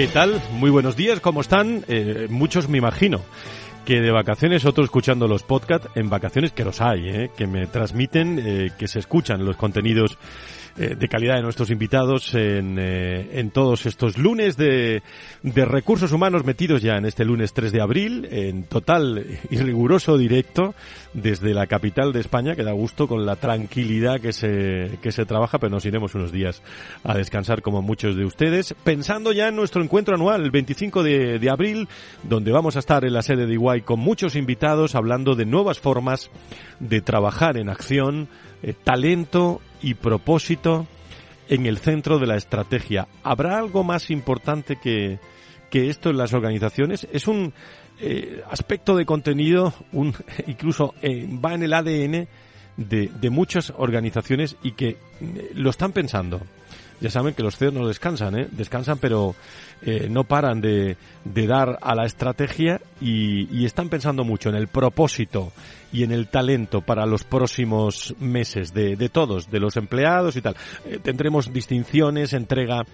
¿Qué tal? Muy buenos días, ¿cómo están? Eh, muchos me imagino que de vacaciones, otros escuchando los podcasts, en vacaciones que los hay, ¿eh? que me transmiten, eh, que se escuchan los contenidos eh, de calidad de nuestros invitados en, eh, en todos estos lunes de, de, recursos humanos metidos ya en este lunes 3 de abril, en total y riguroso directo desde la capital de España, que da gusto con la tranquilidad que se, que se trabaja, pero nos iremos unos días a descansar como muchos de ustedes, pensando ya en nuestro encuentro anual, el 25 de, de abril, donde vamos a estar en la sede de Iguay con muchos invitados hablando de nuevas formas de trabajar en acción, eh, talento y propósito en el centro de la estrategia. ¿Habrá algo más importante que, que esto en las organizaciones? Es un eh, aspecto de contenido, un, incluso eh, va en el ADN de, de, muchas organizaciones y que lo están pensando. Ya saben que los CEOs no descansan, ¿eh? descansan pero eh, no paran de, de, dar a la estrategia y, y están pensando mucho en el propósito y en el talento para los próximos meses de, de todos, de los empleados y tal. Eh, tendremos distinciones, entrega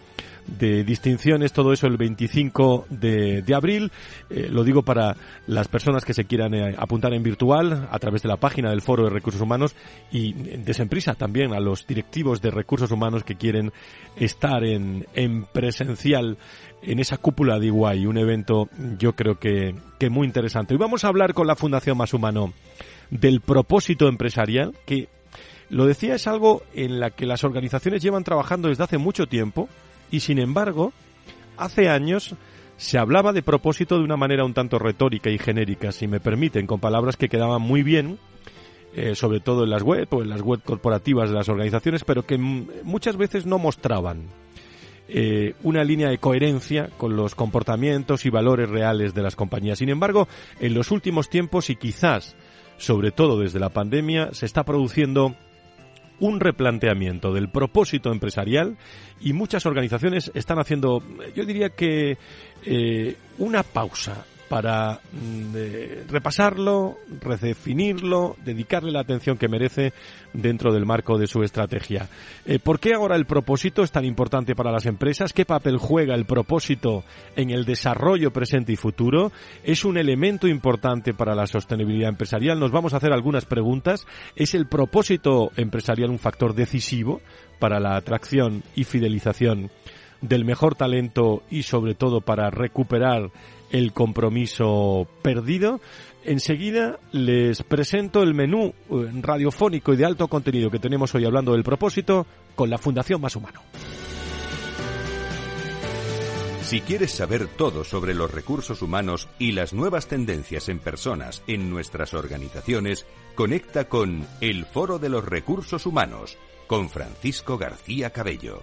de distinciones, todo eso el 25 de, de abril. Eh, lo digo para las personas que se quieran eh, apuntar en virtual a través de la página del Foro de Recursos Humanos y desemprisa también a los directivos de recursos humanos que quieren estar en, en presencial en esa cúpula de Iguay, un evento yo creo que, que muy interesante. Y vamos a hablar con la Fundación Más Humano del propósito empresarial, que lo decía es algo en la que las organizaciones llevan trabajando desde hace mucho tiempo y sin embargo, hace años se hablaba de propósito de una manera un tanto retórica y genérica, si me permiten, con palabras que quedaban muy bien, eh, sobre todo en las web o en las web corporativas de las organizaciones, pero que muchas veces no mostraban eh, una línea de coherencia con los comportamientos y valores reales de las compañías. Sin embargo, en los últimos tiempos y quizás, sobre todo desde la pandemia, se está produciendo un replanteamiento del propósito empresarial y muchas organizaciones están haciendo, yo diría que eh, una pausa para mm, repasarlo, redefinirlo, dedicarle la atención que merece dentro del marco de su estrategia. Eh, ¿Por qué ahora el propósito es tan importante para las empresas? ¿Qué papel juega el propósito en el desarrollo presente y futuro? ¿Es un elemento importante para la sostenibilidad empresarial? Nos vamos a hacer algunas preguntas. ¿Es el propósito empresarial un factor decisivo para la atracción y fidelización del mejor talento y sobre todo para recuperar el compromiso perdido. Enseguida les presento el menú eh, radiofónico y de alto contenido que tenemos hoy hablando del propósito con la Fundación Más Humano. Si quieres saber todo sobre los recursos humanos y las nuevas tendencias en personas en nuestras organizaciones, conecta con El Foro de los Recursos Humanos con Francisco García Cabello.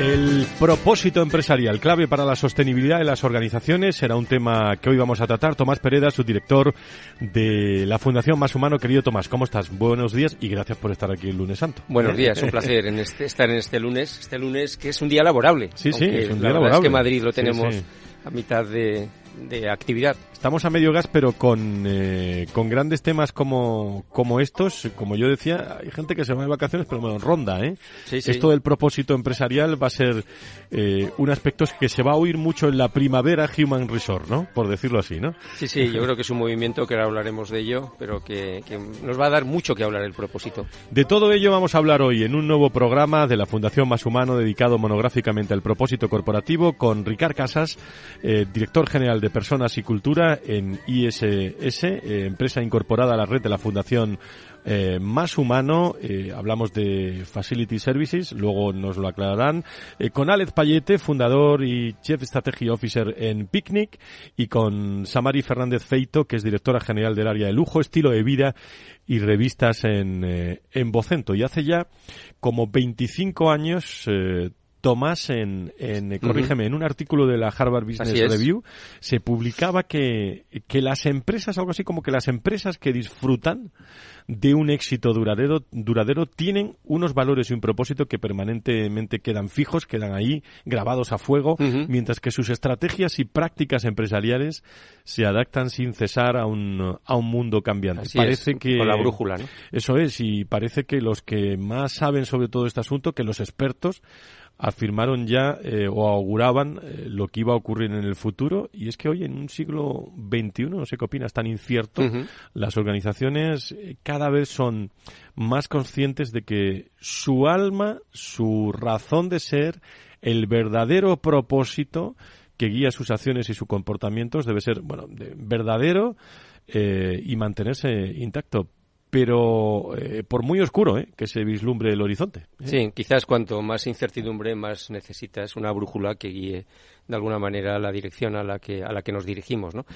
El propósito empresarial, clave para la sostenibilidad de las organizaciones, será un tema que hoy vamos a tratar. Tomás Pereda, su director de la Fundación Más Humano. Querido Tomás, ¿cómo estás? Buenos días y gracias por estar aquí el lunes santo. Buenos días, un placer en este, estar en este lunes, este lunes que es un día laborable. Sí, sí, es un día la laborable. Es que Madrid lo tenemos a mitad de, de actividad. Estamos a medio gas, pero con, eh, con grandes temas como, como estos, como yo decía, hay gente que se va de vacaciones, pero bueno, ronda, ¿eh? Sí, sí. Esto del propósito empresarial va a ser eh, un aspecto que se va a oír mucho en la primavera Human Resort, ¿no? Por decirlo así, ¿no? Sí, sí, yo creo que es un movimiento que ahora hablaremos de ello, pero que, que nos va a dar mucho que hablar el propósito. De todo ello vamos a hablar hoy en un nuevo programa de la Fundación Más Humano dedicado monográficamente al propósito corporativo con Ricard Casas, eh, director general de Personas y Cultura en ISS, eh, empresa incorporada a la red de la Fundación eh, Más Humano. Eh, hablamos de Facility Services, luego nos lo aclararán. Con Alex Payete, fundador y Chief Strategy Officer en Picnic, y con Samari Fernández Feito, que es directora general del área de lujo, estilo de vida y revistas en, en. Y hace ya como 25 años Tomás, en, en uh -huh. corrígeme, en un artículo de la Harvard Business Review se publicaba que, que las empresas, algo así como que las empresas que disfrutan de un éxito duradero, duradero tienen unos valores y un propósito que permanentemente quedan fijos, quedan ahí grabados a fuego, uh -huh. mientras que sus estrategias y prácticas empresariales se adaptan sin cesar a un, a un mundo cambiante. Así parece es, que con la brújula, ¿no? Eso es, y parece que los que más saben sobre todo este asunto, que los expertos afirmaron ya eh, o auguraban eh, lo que iba a ocurrir en el futuro y es que hoy en un siglo XXI, no sé qué opinas, tan incierto, uh -huh. las organizaciones eh, cada vez son más conscientes de que su alma, su razón de ser, el verdadero propósito que guía sus acciones y sus comportamientos debe ser, bueno, de, verdadero y mantenerse intacto pero eh, por muy oscuro ¿eh? que se vislumbre el horizonte. ¿eh? Sí, quizás cuanto más incertidumbre, más necesitas una brújula que guíe de alguna manera la dirección a la que, a la que nos dirigimos, ¿no?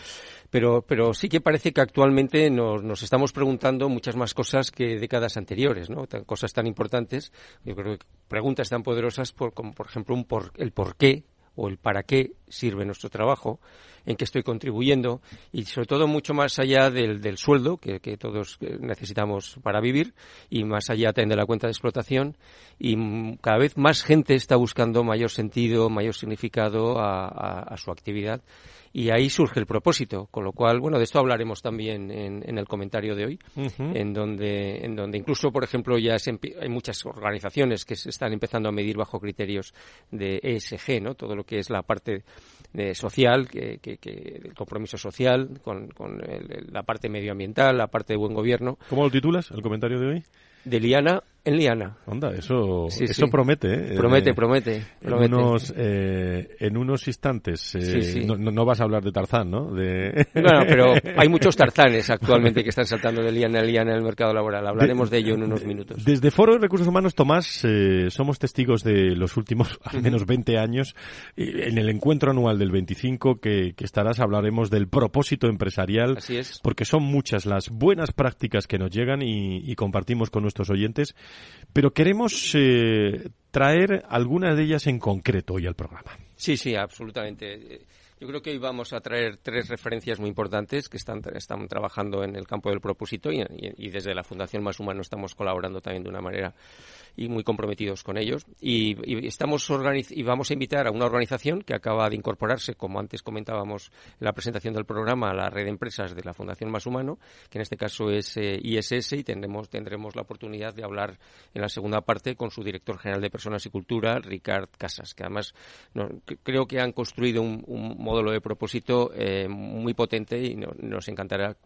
Pero, pero sí que parece que actualmente nos, nos estamos preguntando muchas más cosas que décadas anteriores, ¿no? Cosas tan importantes, yo creo que preguntas tan poderosas por, como por ejemplo un por, el por qué o el para qué sirve nuestro trabajo, en qué estoy contribuyendo y sobre todo mucho más allá del, del sueldo que, que, todos necesitamos para vivir y más allá también de la cuenta de explotación y cada vez más gente está buscando mayor sentido, mayor significado a, a, a su actividad y ahí surge el propósito, con lo cual, bueno, de esto hablaremos también en, en el comentario de hoy, uh -huh. en donde, en donde incluso, por ejemplo, ya se, hay muchas organizaciones que se están empezando a medir bajo criterios de ESG, ¿no? Todo lo que es la parte de social, que, que, que, el compromiso social, con, con el, la parte medioambiental, la parte de buen gobierno. ¿Cómo lo titulas, el comentario de hoy? De Liana en Liana. Onda, eso, sí, eso sí. promete, ¿eh? Promete, promete. promete. En, unos, eh, en unos instantes, eh, sí, no, no, vas a hablar de Tarzán, ¿no? De... Bueno, pero hay muchos Tarzanes actualmente que están saltando de Liana en Liana en el mercado laboral. Hablaremos de, de ello en unos minutos. Desde Foro de Recursos Humanos, Tomás, eh, somos testigos de los últimos al menos 20 años. En el encuentro anual del 25 que, que estarás hablaremos del propósito empresarial. Así es. Porque son muchas las buenas prácticas que nos llegan y, y compartimos con nuestros oyentes pero queremos eh, traer algunas de ellas en concreto hoy al programa. Sí, sí, absolutamente. Yo creo que hoy vamos a traer tres referencias muy importantes que están, están trabajando en el campo del propósito y, desde la Fundación Más Humano estamos colaborando también de una manera y muy comprometidos con ellos. Y, estamos y vamos a invitar a una organización que acaba de incorporarse, como antes comentábamos en la presentación del programa, a la red de empresas de la Fundación Más Humano, que en este caso es eh, ISS, y tendremos, tendremos la oportunidad de hablar en la segunda parte con su director general de Personas y Cultura, Ricard Casas, que además no, creo que han construido un módulo de propósito eh, muy potente y no, nos encantará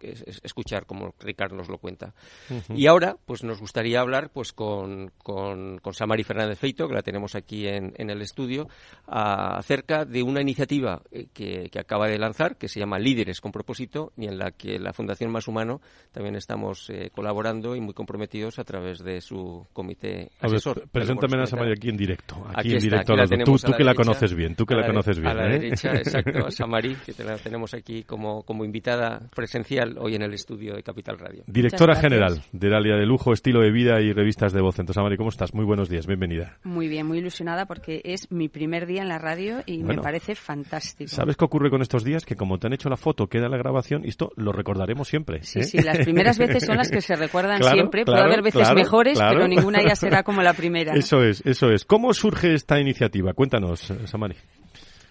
escuchar como Ricard nos lo cuenta. Uh -huh. Y ahora, pues nos gustaría hablar pues con, con, con Samari Fernández Feito, que la tenemos aquí en, en el estudio, a, acerca de una iniciativa eh, que, que, acaba de lanzar, que se llama Líderes con propósito, y en la que la Fundación Más Humano también estamos eh, colaborando y muy comprometidos a través de su comité asesor. Ver, preséntame a Samari aquí en directo. Aquí, aquí en directo. Tú, tú que la conoces bien, tú que la, la conoces bien. A la ¿eh? derecha, exacto. Presento a Samari, que la tenemos aquí como, como invitada presencial hoy en el estudio de Capital Radio. Directora general del área de lujo, estilo de vida y revistas de voz. Entonces, Samari, ¿cómo estás? Muy buenos días, bienvenida. Muy bien, muy ilusionada porque es mi primer día en la radio y me parece fantástico. ¿Sabes qué ocurre con estos días? Que como te han hecho la foto, queda la grabación y esto lo recordaremos siempre. Sí, ¿eh? sí, las primeras veces son las que se recuerdan siempre. Puede haber veces mejores, pero ninguna ya será como la primera. Eso es, eso es. ¿Cómo surge esta iniciativa? Cuéntanos, Samari.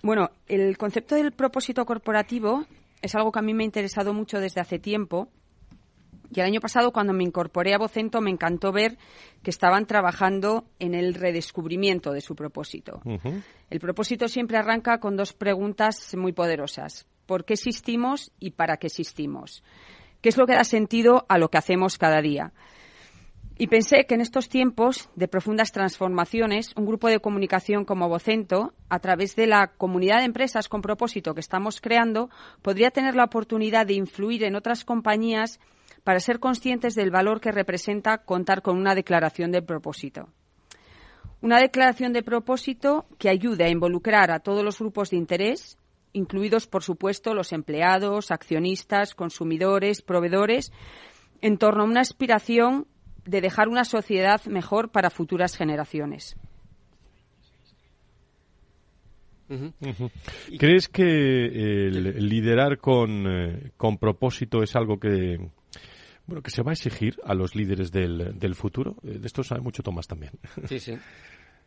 Bueno, el concepto del propósito corporativo es algo que a mí me ha interesado mucho desde hace tiempo. Y el año pasado, cuando me incorporé a Vocento, me encantó ver que estaban trabajando en el redescubrimiento de su propósito. El propósito siempre arranca con dos preguntas muy poderosas. ¿Por qué existimos y para qué existimos? ¿Qué es lo que da sentido a lo que hacemos cada día? Y pensé que en estos tiempos de profundas transformaciones, un grupo de comunicación como Vocento, a través de la comunidad de empresas con propósito que estamos creando, podría tener la oportunidad de influir en otras compañías para ser conscientes del valor que representa contar con una declaración de propósito. Una declaración de propósito que ayude a involucrar a todos los grupos de interés, incluidos, por supuesto, los empleados, accionistas, consumidores, proveedores, en torno a una aspiración de dejar una sociedad mejor para futuras generaciones. ¿Crees que el liderar con, eh, con, propósito es algo que, bueno, que se va a exigir a los líderes del, del futuro? Eh, de esto sabe mucho Tomás también. Sí, sí.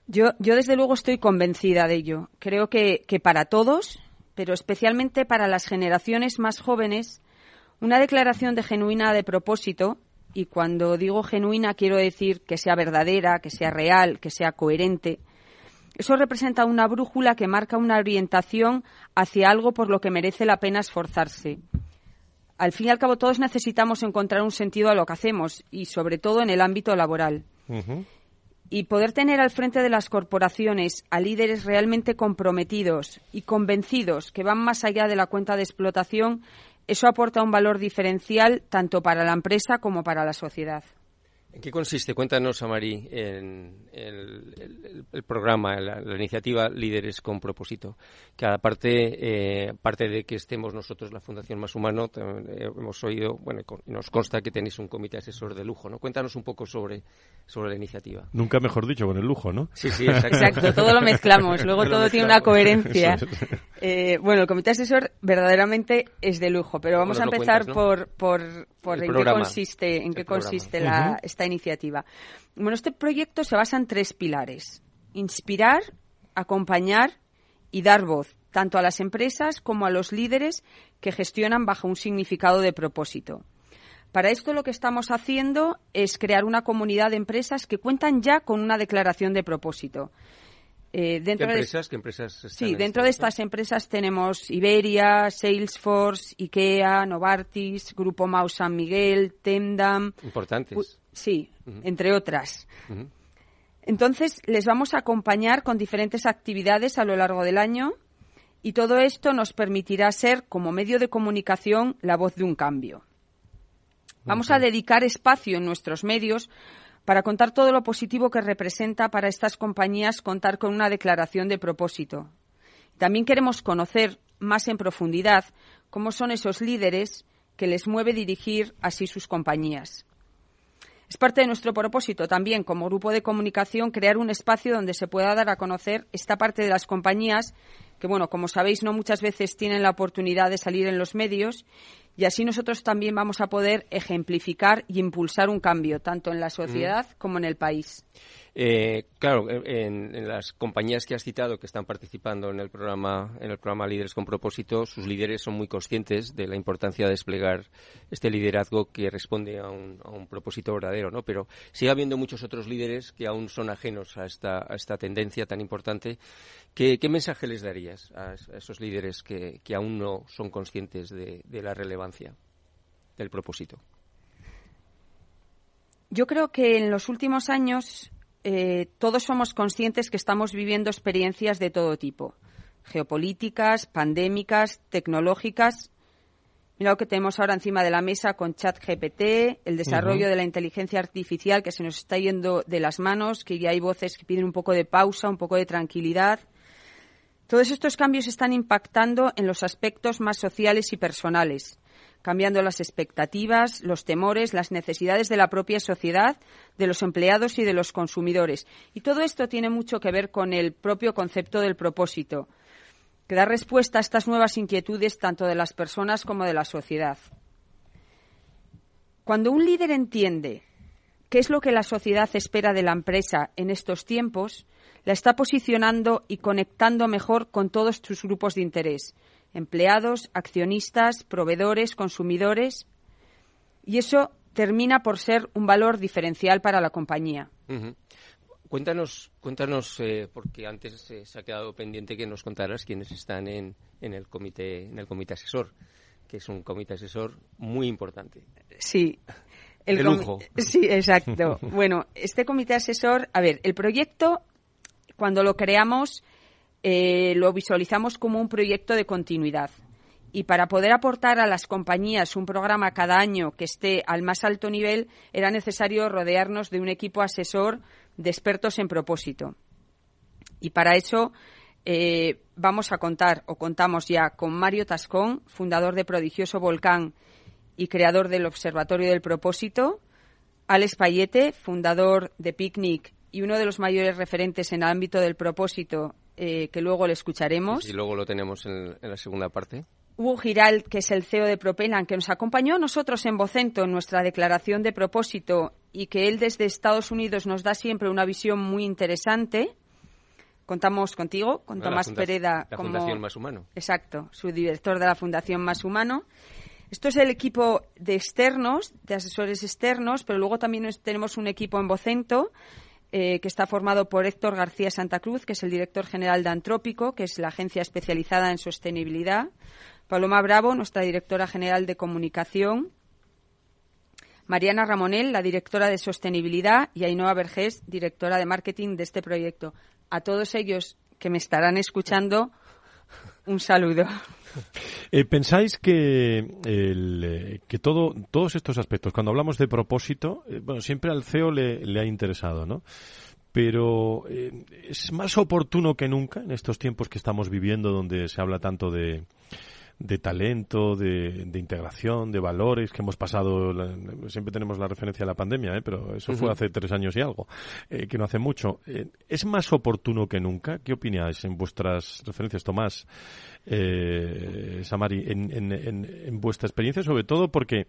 Yo, yo desde luego estoy convencida de ello. Creo que, que para todos, pero especialmente para las generaciones más jóvenes, una declaración de genuina de propósito y cuando digo genuina quiero decir que sea verdadera, que sea real, que sea coherente. Eso representa una brújula que marca una orientación hacia algo por lo que merece la pena esforzarse. Al fin y al cabo, todos necesitamos encontrar un sentido a lo que hacemos y, sobre todo, en el ámbito laboral. Y poder tener al frente de las corporaciones a líderes realmente comprometidos y convencidos que van más allá de la cuenta de explotación eso aporta un valor diferencial tanto para la empresa como para la sociedad. ¿En qué consiste? Cuéntanos, Amari, en el, programa, la, iniciativa Líderes con Propósito. Que aparte, eh, parte de que estemos nosotros, la Fundación Más Humano, eh, hemos oído, bueno, nos consta que tenéis un comité asesor de lujo, ¿no? Cuéntanos un poco sobre, sobre la iniciativa. Nunca mejor dicho, con el lujo, ¿no? Sí, sí, exacto. exacto todo lo mezclamos, luego todo tiene una coherencia. Eh, bueno, el comité asesor verdaderamente es de lujo, pero vamos a empezar por, por, en qué consiste, en qué consiste la, esta iniciativa. Bueno, este proyecto se basa en tres pilares. Inspirar, acompañar y dar voz, tanto a las empresas como a los líderes que gestionan bajo un significado de propósito. Para esto lo que estamos haciendo es crear una comunidad de empresas que cuentan ya con una declaración de propósito. Eh, dentro ¿Qué empresas? De, empresas sí, dentro de estas empresas tenemos Iberia, Salesforce, IKEA, Novartis, Grupo Mau San Miguel, Tendam. Importantes. Sí, entre otras. Entonces, les vamos a acompañar con diferentes actividades a lo largo del año y todo esto nos permitirá ser, como medio de comunicación, la voz de un cambio. Vamos a dedicar espacio en nuestros medios para contar todo lo positivo que representa para estas compañías contar con una declaración de propósito. También queremos conocer más en profundidad cómo son esos líderes que les mueve dirigir así sus compañías. Es parte de nuestro propósito también, como grupo de comunicación, crear un espacio donde se pueda dar a conocer esta parte de las compañías que, bueno, como sabéis, no muchas veces tienen la oportunidad de salir en los medios y así nosotros también vamos a poder ejemplificar y impulsar un cambio, tanto en la sociedad como en el país. Eh, claro, en, las compañías que has citado que están participando en el programa, en el programa Líderes con Propósito, sus líderes son muy conscientes de la importancia de desplegar este liderazgo que responde a un, propósito verdadero, ¿no? Pero sigue habiendo muchos otros líderes que aún son ajenos a esta, esta tendencia tan importante. ¿Qué, mensaje les darías a, esos líderes que, aún no son conscientes de la relevancia del propósito? Yo creo que en los últimos años eh, todos somos conscientes que estamos viviendo experiencias de todo tipo, geopolíticas, pandémicas, tecnológicas. Mira lo que tenemos ahora encima de la mesa con ChatGPT, el desarrollo de la inteligencia artificial que se nos está yendo de las manos, que ya hay voces que piden un poco de pausa, un poco de tranquilidad. Todos estos cambios están impactando en los aspectos más sociales y personales, cambiando las expectativas, los temores, las necesidades de la propia sociedad, de los empleados y de los consumidores. Y todo esto tiene mucho que ver con el propio concepto del propósito, que da respuesta a estas nuevas inquietudes tanto de las personas como de la sociedad. Cuando un líder entiende qué es lo que la sociedad espera de la empresa en estos tiempos, la está posicionando y conectando mejor con todos sus grupos de interés, empleados, accionistas, proveedores, consumidores, y eso termina por ser un valor diferencial para la compañía. Cuéntanos, cuéntanos eh, porque antes eh, se ha quedado pendiente que nos contaras quiénes están en, en, el comité, en el comité asesor, que es un comité asesor muy importante. Sí. El lujo. Sí, exacto. bueno, este comité asesor, a ver, el proyecto, cuando lo creamos, eh, lo visualizamos como un proyecto de continuidad. Y para poder aportar a las compañías un programa cada año que esté al más alto nivel, era necesario rodearnos de un equipo asesor de expertos en propósito. Y para eso eh, vamos a contar, o contamos ya, con Mario Tascón, fundador de Prodigioso Volcán y creador del Observatorio del Propósito, Alex Payete, fundador de Picnic y uno de los mayores referentes en el ámbito del propósito eh, que luego le escucharemos. Y luego lo tenemos en, la segunda parte. Hugo Giral, que es el CEO de Propelan, que nos acompañó a nosotros en Vocento en nuestra declaración de propósito y que él desde Estados Unidos nos da siempre una visión muy interesante. Contamos contigo, con Tomás Pereda. La Fundación Más Humano. Exacto, su director de la Fundación Más Humano. Esto es el equipo de externos, de asesores externos, pero luego también tenemos un equipo en Vocento eh, que está formado por Héctor García Santa Cruz, que es el director general de Antrópico, que es la agencia especializada en sostenibilidad. Paloma Bravo, nuestra directora general de comunicación. Mariana Ramonel, la directora de sostenibilidad, y Ainhoa Vergés, directora de marketing de este proyecto. A todos ellos que me estarán escuchando, un saludo. Eh, ¿Pensáis que, eh, que todo, todos estos aspectos, cuando hablamos de propósito, eh, bueno, siempre al CEO le, ha interesado, ¿no? Pero es más oportuno que nunca en estos tiempos que estamos viviendo, donde se habla tanto de, de talento, de, integración, de valores que hemos pasado. siempre tenemos la referencia a la pandemia, ¿eh? pero eso fue hace tres años y algo, eh, que no hace mucho. Eh, ¿Es más oportuno que nunca? ¿Qué opináis en vuestras referencias, Tomás, Samari, en, en vuestra experiencia, sobre todo porque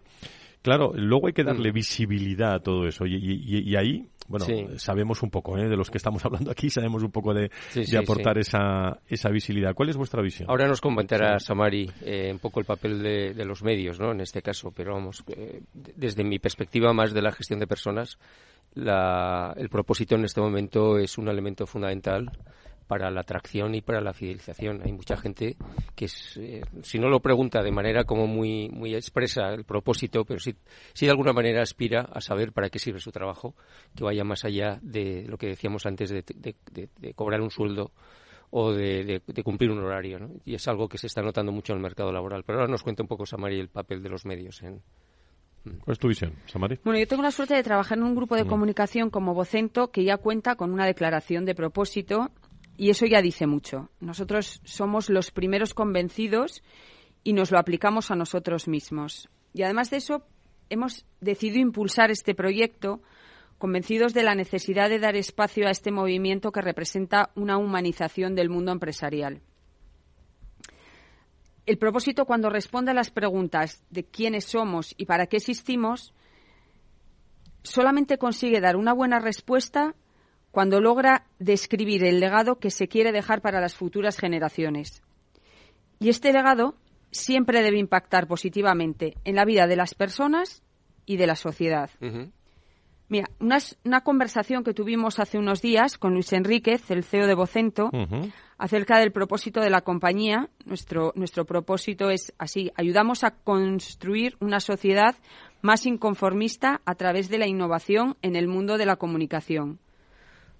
Claro, luego hay que darle mm. visibilidad a todo eso y, ahí, bueno, sabemos un poco, ¿eh? de los que estamos hablando aquí, sabemos un poco de, aportar esa, esa visibilidad. ¿Cuál es vuestra visión? Ahora nos comentará Samari eh, un poco el papel de, los medios, ¿no? En este caso, pero vamos, eh, desde mi perspectiva más de la gestión de personas, el propósito en este momento es un elemento fundamental para la atracción y para la fidelización. Hay mucha gente que, eh, si no lo pregunta de manera como muy, muy expresa el propósito, pero sí, de alguna manera aspira a saber para qué sirve su trabajo, que vaya más allá de lo que decíamos antes de, cobrar un sueldo o de, cumplir un horario. Y es algo que se está notando mucho en el mercado laboral. Pero ahora nos cuenta un poco, Samari, el papel de los medios en, ¿Cuál es tu visión, Samari? Bueno, yo tengo la suerte de trabajar en un grupo de mm. comunicación como Vocento que ya cuenta con una declaración de propósito y eso ya dice mucho. Nosotros somos los primeros convencidos y nos lo aplicamos a nosotros mismos. Y además de eso, hemos decidido impulsar este proyecto convencidos de la necesidad de dar espacio a este movimiento que representa una humanización del mundo empresarial. El propósito, cuando responde a las preguntas de quiénes somos y para qué existimos, solamente consigue dar una buena respuesta cuando logra describir el legado que se quiere dejar para las futuras generaciones. Y este legado siempre debe impactar positivamente en la vida de las personas y de la sociedad. Mira, una, conversación que tuvimos hace unos días con Luis Enríquez, el CEO de Vocento, acerca del propósito de la compañía. Nuestro, nuestro propósito es así, ayudamos a construir una sociedad más inconformista a través de la innovación en el mundo de la comunicación.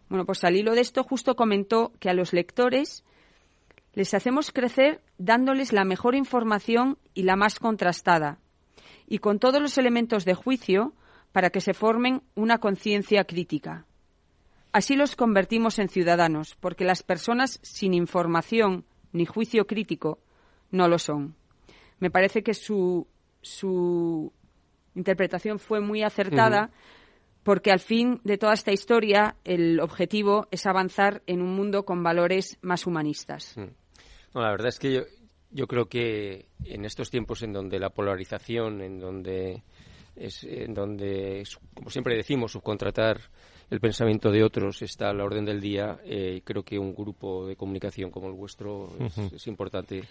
Bueno, pues al hilo de esto justo comentó que a los lectores les hacemos crecer dándoles la mejor información y la más contrastada, y con todos los elementos de juicio para que se formen una conciencia crítica. Así los convertimos en ciudadanos, porque las personas sin información ni juicio crítico no lo son. Me parece que su, su interpretación fue muy acertada porque al fin de toda esta historia el objetivo es avanzar en un mundo con valores más humanistas. No, la verdad es que yo, yo creo que en estos tiempos en donde la polarización, en donde es en donde, como siempre decimos, subcontratar el pensamiento de otros está a la orden del día. Eh, creo que un grupo de comunicación como el vuestro es, importante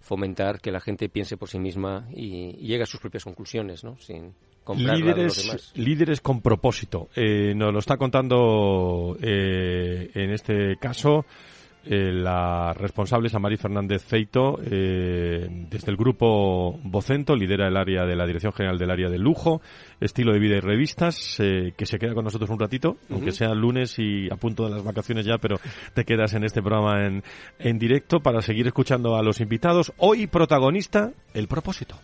fomentar que la gente piense por sí misma y, llegue a sus propias conclusiones, ¿no? Sin líderes, líderes con propósito. Eh, nos lo está contando eh, en este caso eh, la responsable es Amari Fernández Feito, eh, desde el grupo Vocento, lidera el área de la Dirección General del Área de Lujo, Estilo de Vida y Revistas, eh, que se queda con nosotros un ratito, aunque sea lunes y a punto de las vacaciones ya, pero te quedas en este programa en, en directo para seguir escuchando a los invitados. Hoy protagonista, el propósito.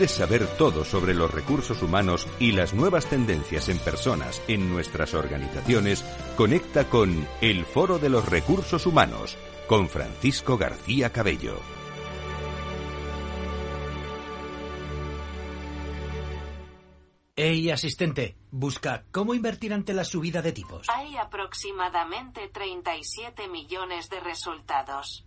Quieres saber todo sobre los recursos humanos y las nuevas tendencias en personas en nuestras organizaciones, conecta con El Foro de los Recursos Humanos con Francisco García Cabello. Hey, asistente, busca cómo invertir ante la subida de tipos. Hay aproximadamente 37 millones de resultados.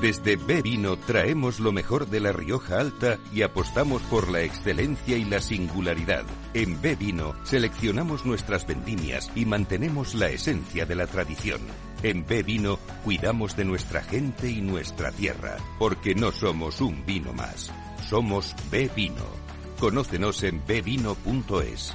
Desde B Vino traemos lo mejor de la Rioja Alta y apostamos por la excelencia y la singularidad. En B Vino seleccionamos nuestras vendimias y mantenemos la esencia de la tradición. En B Vino cuidamos de nuestra gente y nuestra tierra, porque no somos un vino más. Somos B Vino. Conócenos en bvino.es.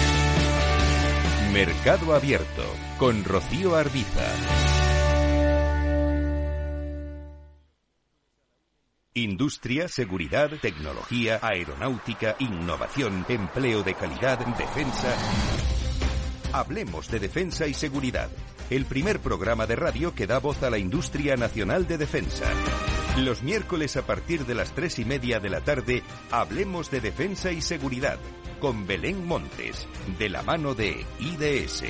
Mercado Abierto con Rocío Arbiza. Industria, seguridad, tecnología, aeronáutica, innovación, empleo de calidad, defensa. Hablemos de defensa y seguridad. El primer programa de radio que da voz a la industria nacional de defensa. Los miércoles a partir de las tres y media de la tarde, hablemos de defensa y seguridad con Belén Montes, de la mano de IDS.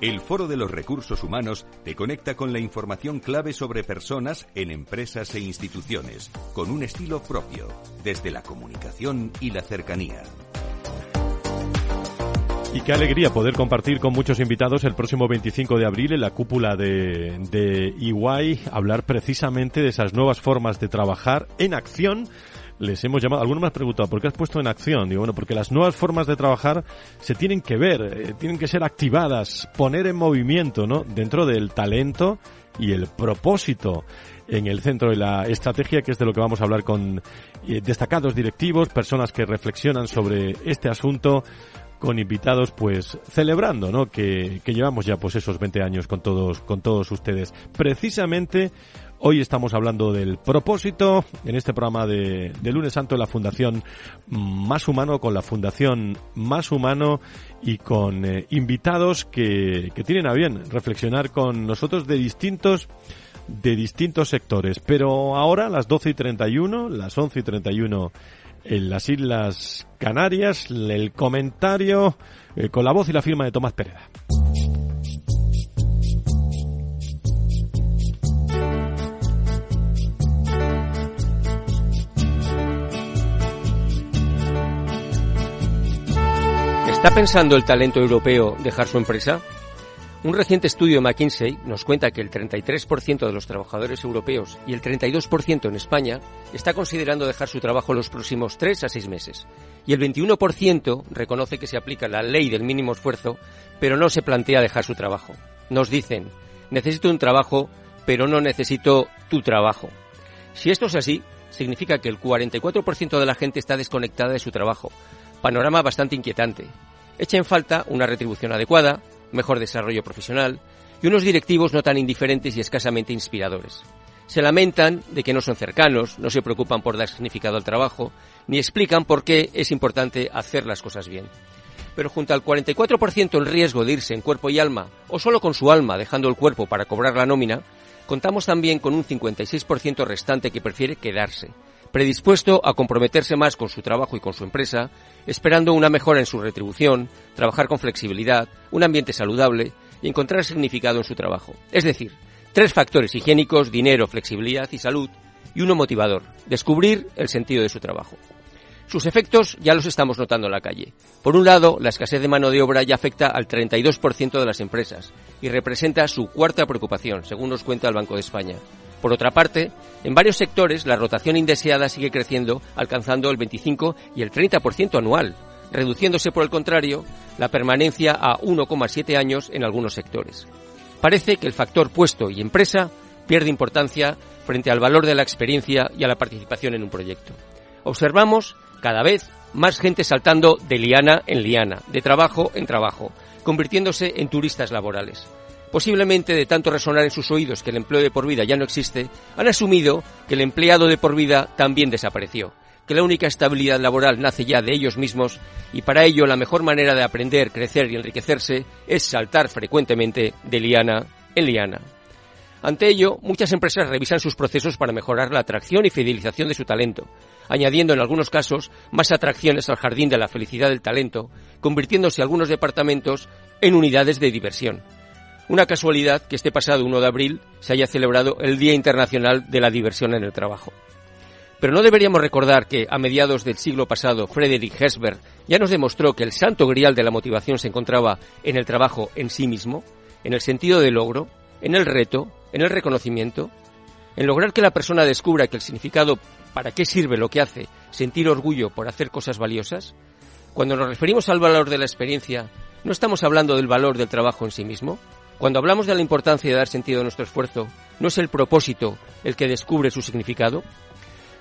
El Foro de los Recursos Humanos te conecta con la información clave sobre personas en empresas e instituciones, con un estilo propio, desde la comunicación y la cercanía. Y qué alegría poder compartir con muchos invitados el próximo 25 de abril en la cúpula de, de EY, hablar precisamente de esas nuevas formas de trabajar en acción les hemos llamado, algunos me han preguntado, ¿por qué has puesto en acción? Digo, bueno, porque las nuevas formas de trabajar se tienen que ver, eh, tienen que ser activadas, poner en movimiento, ¿no? Dentro del talento y el propósito en el centro de la estrategia, que es de lo que vamos a hablar con eh, destacados directivos, personas que reflexionan sobre este asunto, con invitados pues celebrando ¿no? que, que llevamos ya pues esos 20 años con todos con todos ustedes precisamente Hoy estamos hablando del propósito en este programa de, lunes santo de la Fundación Más Humano, con la Fundación Más Humano y con eh, invitados que, que tienen a bien reflexionar con nosotros de distintos de distintos sectores. Pero ahora, las 12 y 31, las 11 y 31 en las Islas Canarias, el comentario eh, con la voz y la firma de Tomás Pereda. ¿Está pensando el talento europeo dejar su empresa? Un reciente estudio de McKinsey nos cuenta que el 33% de los trabajadores europeos y el 32% en España está considerando dejar su trabajo los próximos 3 a 6 meses. Y el 21% reconoce que se aplica la ley del mínimo esfuerzo, pero no se plantea dejar su trabajo. Nos dicen, necesito un trabajo, pero no necesito tu trabajo. Si esto es así, significa que el 44% de la gente está desconectada de su trabajo. Panorama bastante inquietante echa en falta una retribución adecuada, mejor desarrollo profesional y unos directivos no tan indiferentes y escasamente inspiradores. Se lamentan de que no son cercanos, no se preocupan por dar significado al trabajo, ni explican por qué es importante hacer las cosas bien. Pero junto al 44% en riesgo de irse en cuerpo y alma, o solo con su alma dejando el cuerpo para cobrar la nómina, contamos también con un 56% restante que prefiere quedarse, predispuesto a comprometerse más con su trabajo y con su empresa, esperando una mejora en su retribución, trabajar con flexibilidad, un ambiente saludable y encontrar significado en su trabajo. Es decir, tres factores higiénicos, dinero, flexibilidad y salud, y uno motivador, descubrir el sentido de su trabajo. Sus efectos ya los estamos notando en la calle. Por un lado, la escasez de mano de obra ya afecta al 32% de las empresas y representa su cuarta preocupación, según nos cuenta el Banco de España. Por otra parte, en varios sectores la rotación indeseada sigue creciendo, alcanzando el 25 y el 30% anual, reduciéndose por el contrario la permanencia a 1,7 años en algunos sectores. Parece que el factor puesto y empresa pierde importancia frente al valor de la experiencia y a la participación en un proyecto. Observamos cada vez más gente saltando de liana en liana, de trabajo en trabajo, convirtiéndose en turistas laborales posiblemente de tanto resonar en sus oídos que el empleo de por vida ya no existe, han asumido que el empleado de por vida también desapareció, que la única estabilidad laboral nace ya de ellos mismos y para ello la mejor manera de aprender, crecer y enriquecerse es saltar frecuentemente de liana en liana. Ante ello, muchas empresas revisan sus procesos para mejorar la atracción y fidelización de su talento, añadiendo en algunos casos más atracciones al jardín de la felicidad del talento, convirtiéndose algunos departamentos en unidades de diversión, una casualidad que este pasado 1 de abril se haya celebrado el Día Internacional de la Diversión en el Trabajo. Pero no deberíamos recordar que a mediados del siglo pasado Friedrich Hesberg ya nos demostró que el santo grial de la motivación se encontraba en el trabajo en sí mismo, en el sentido de logro, en el reto, en el reconocimiento, en lograr que la persona descubra que el significado para qué sirve lo que hace, sentir orgullo por hacer cosas valiosas. Cuando nos referimos al valor de la experiencia, ¿no estamos hablando del valor del trabajo en sí mismo? Cuando hablamos de la importancia de dar sentido a nuestro esfuerzo, ¿no es el propósito el que descubre su significado?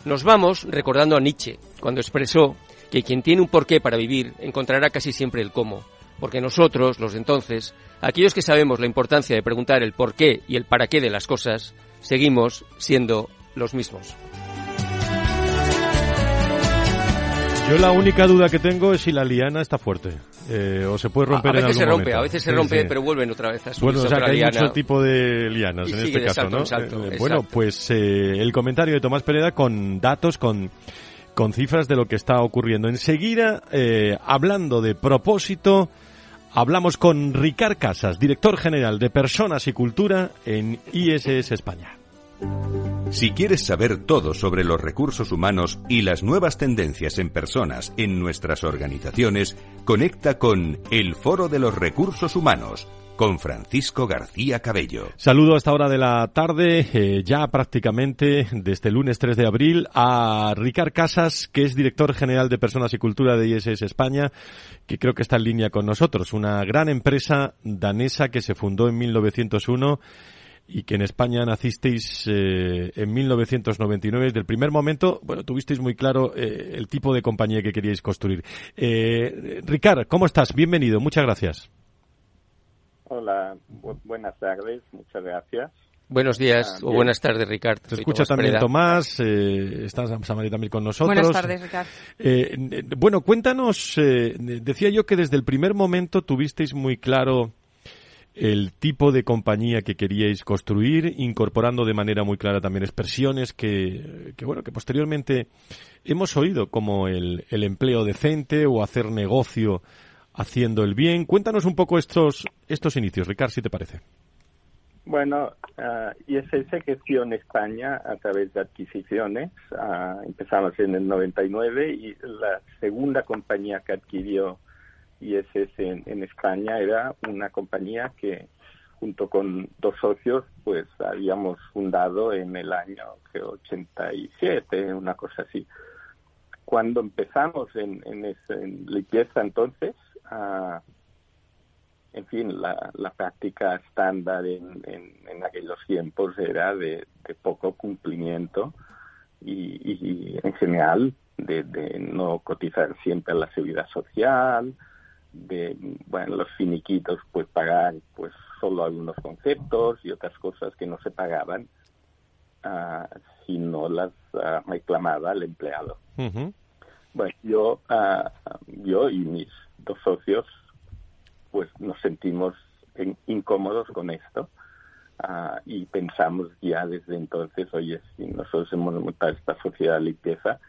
Nos vamos recordando a Nietzsche, cuando expresó que quien tiene un porqué para vivir encontrará casi siempre el cómo, porque nosotros, los de entonces, aquellos que sabemos la importancia de preguntar el porqué y el para qué de las cosas, seguimos siendo los mismos. Yo la única duda que tengo es si la liana está fuerte eh, o se puede romper a, veces en algún se rompe, momento. a veces se rompe, pero vuelven otra vez a Bueno, o sea que hay liana. mucho tipo de lianas Y en sigue este de caso, salto ¿no? salto, Eh, exacto. bueno, pues eh, el comentario de Tomás Pereda con datos, con con cifras de lo que está ocurriendo. Enseguida, eh, hablando de propósito, hablamos con Ricard Casas, director general de Personas y Cultura en ISS España. Si quieres saber todo sobre los recursos humanos y las nuevas tendencias en personas en nuestras organizaciones, conecta con El Foro de los Recursos Humanos con Francisco García Cabello. Saludo a esta hora de la tarde, eh, ya prácticamente desde el lunes 3 de abril, a Ricard Casas, que es director general de Personas y Cultura de ISS España, que creo que está en línea con nosotros. Una gran empresa danesa que se fundó en 1901 y que en España nacisteis eh, en 1999. Desde el primer momento, bueno, tuvisteis muy claro eh, el tipo de compañía que queríais construir. Eh, Ricard, ¿cómo estás? Bienvenido, muchas gracias. Hola, bu- buenas tardes, muchas gracias. Buenos días Ah, o buenas tardes, Ricard. Te escucha Tomás también Pereda. Tomás, eh, está Samari también con nosotros. Buenas tardes, Ricardo. Eh, eh, bueno, cuéntanos, eh, decía yo que desde el primer momento tuvisteis muy claro el tipo de compañía que queríais construir, incorporando de manera muy clara también expresiones que, que bueno, que posteriormente hemos oído como el, el empleo decente o hacer negocio haciendo el bien. Cuéntanos un poco estos, estos inicios, Ricard, si te parece. Bueno, ah, ISS creció en España a través de adquisiciones. Ah, empezamos en el 99 y la segunda compañía que adquirió ISS en, en España era una compañía que junto con dos socios pues habíamos fundado en el año creo, 87, una cosa así. Cuando empezamos en, en, ese- en limpieza entonces, ah, en fin, la, la práctica estándar en, aquellos tiempos era de, de poco cumplimiento y, y en general de, de no cotizar siempre a la seguridad social, de bueno los finiquitos pues pagar pues solo algunos conceptos y otras cosas que no se pagaban ah, si no las ah, reclamaba el empleado. Bueno, yo, ah, yo y mis dos socios, pues nos sentimos en- incómodos con esto y pensamos ya desde entonces, oye, si nosotros hemos montado esta sociedad de limpieza,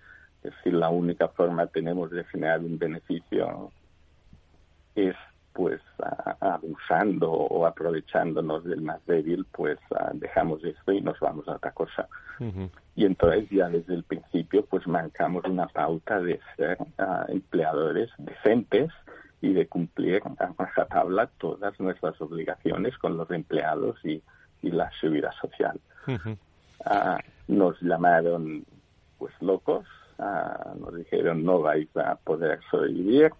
es decir, la única forma que tenemos de generar un beneficio es pues a- abusando o aprovechándonos del más débil, pues ah, dejamos esto y nos vamos a otra cosa. Y entonces ya desde el principio pues marcamos una pauta de ser ah, empleadores decentes y de cumplir a rajatabla todas nuestras obligaciones con los empleados y, y la seguridad social. Ah, nos llamaron pues locos, ah, nos dijeron no vais a poder sobrevivir,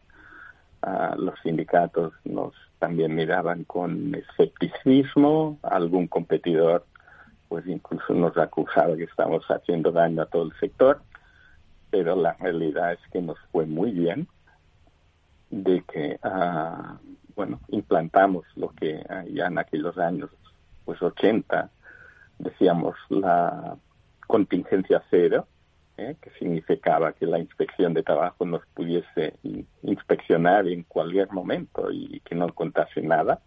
Ah, los sindicatos nos también miraban con escepticismo, algún competidor pues incluso nos acusaba que estamos haciendo daño a todo el sector, pero la realidad es que nos fue muy bien de que ah, bueno implantamos lo que ah, ya en aquellos años pues 80 decíamos la contingencia cero ¿eh? que significaba que la inspección de trabajo nos pudiese in- inspeccionar en cualquier momento y que no contase nada.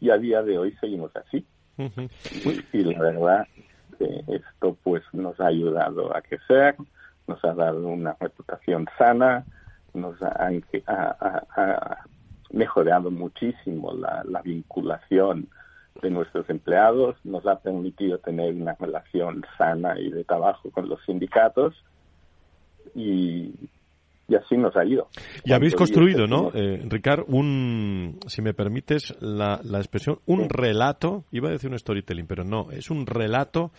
Y a día de hoy seguimos así. Y, y la verdad, que esto pues nos ha ayudado a crecer, nos ha dado una reputación sana, nos ha, ha- ha- ha mejorado muchísimo la, la vinculación de nuestros empleados, nos ha permitido tener una relación sana y de trabajo con los sindicatos y, y así nos ha ido. Y habéis construido, ¿no, eh, Ricard, un, si me permites la, la expresión, un relato, iba a decir un storytelling, pero no, es un relato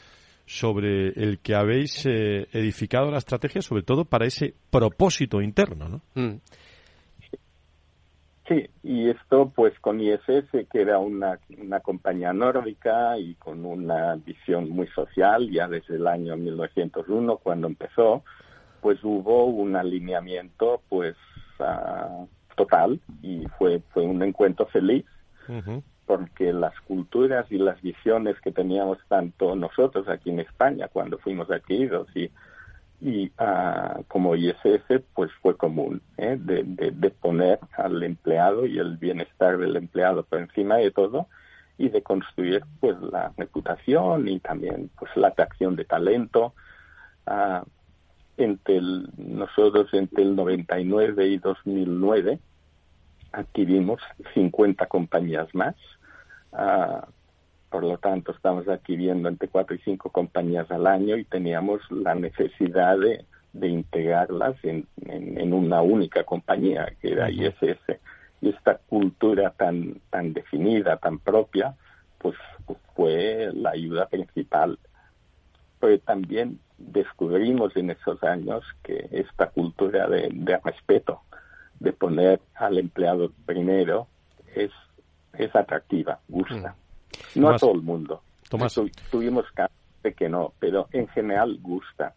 sobre el que habéis eh, edificado la estrategia, sobre todo para ese propósito interno, ¿no? Mm. Sí, y esto pues con ISS, que era una, una compañía nórdica y con una visión muy social, ya desde el año 1901 cuando empezó, pues hubo un alineamiento pues ah, total y fue, fue un encuentro feliz porque las culturas y las visiones que teníamos tanto nosotros aquí en España cuando fuimos adquiridos y, y ah, como ISS pues fue común ¿eh? de, de, poner al empleado y el bienestar del empleado por encima de todo y de construir pues la reputación y también pues la atracción de talento uh, entre el, nosotros entre el 99 y 2009 adquirimos 50 compañías más uh, por lo tanto, estamos adquiriendo entre cuatro y cinco compañías al año y teníamos la necesidad de, integrarlas en, una única compañía, que era ISS. Y esta cultura tan, tan definida, tan propia, pues, pues fue la ayuda principal. Pero también descubrimos en esos años que esta cultura de, respeto, de poner al empleado primero, es, es atractiva, gusta. No a todo el mundo. tuvimos casos de que no, pero en general gusta.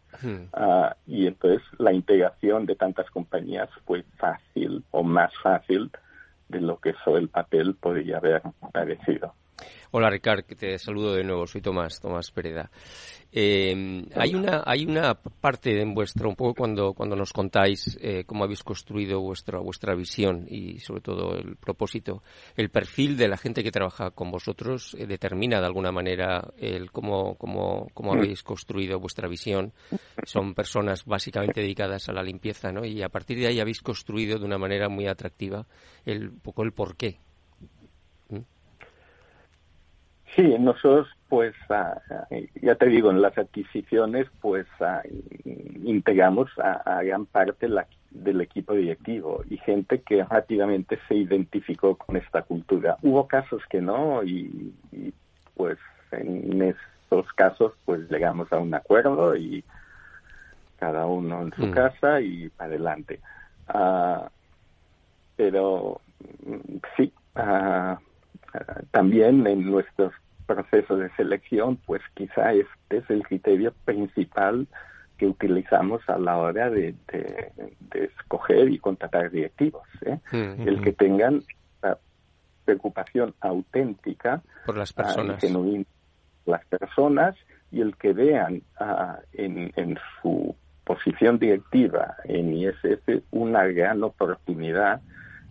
Ah, y entonces la integración de tantas compañías fue fácil o más fácil de lo que sobre el papel podría haber parecido. Hola Ricardo, te saludo de nuevo, soy Tomás, Tomás Pereda. Eh, hay una hay una parte en vuestro un poco cuando cuando nos contáis eh, cómo habéis construido vuestra vuestra visión y sobre todo el propósito, el perfil de la gente que trabaja con vosotros eh, determina de alguna manera el cómo cómo cómo mm. habéis construido vuestra visión. Son personas básicamente dedicadas a la limpieza, ¿no? Y a partir de ahí habéis construido de una manera muy atractiva el poco el porqué Sí, nosotros, pues, ya te digo, en las adquisiciones, pues, integramos a, gran parte del equipo directivo y gente que rápidamente se identificó con esta cultura. Hubo casos que no y, pues, en estos casos, pues, llegamos a un acuerdo y cada uno en su mm. casa y para adelante. Ah, pero mm, sí, también en nuestros proceso de selección, pues quizá este es el criterio principal que utilizamos a la hora de, escoger y contratar directivos. ¿eh? Mm, el que tengan la preocupación auténtica por las personas, las personas y el que vean ah, en, en su posición directiva en ISF una gran oportunidad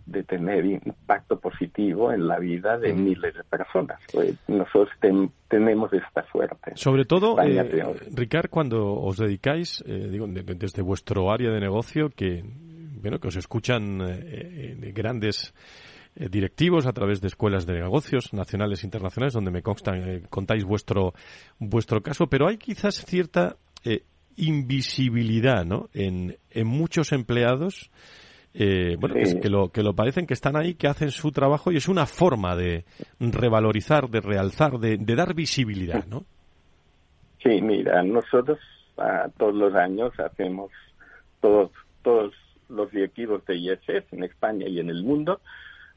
de tener impacto positivo en la vida de miles de personas. Pues nosotros tenemos esta suerte. Sobre todo, eh, Ricard, cuando os dedicáis, eh, digo, desde vuestro área de negocio, que, bueno, que os escuchan eh, eh, grandes directivos a través de escuelas de negocios nacionales e internacionales, donde me constan, contáis vuestro, vuestro caso, pero hay quizás cierta invisibilidad ¿no? en, en muchos empleados eh, bueno, que, lo, que lo parecen, que están ahí, que hacen su trabajo y es una forma de revalorizar, de realzar, de, dar visibilidad, ¿no? Sí, mira, nosotros todos los años hacemos todos, todos los directivos de ISS en España y en el mundo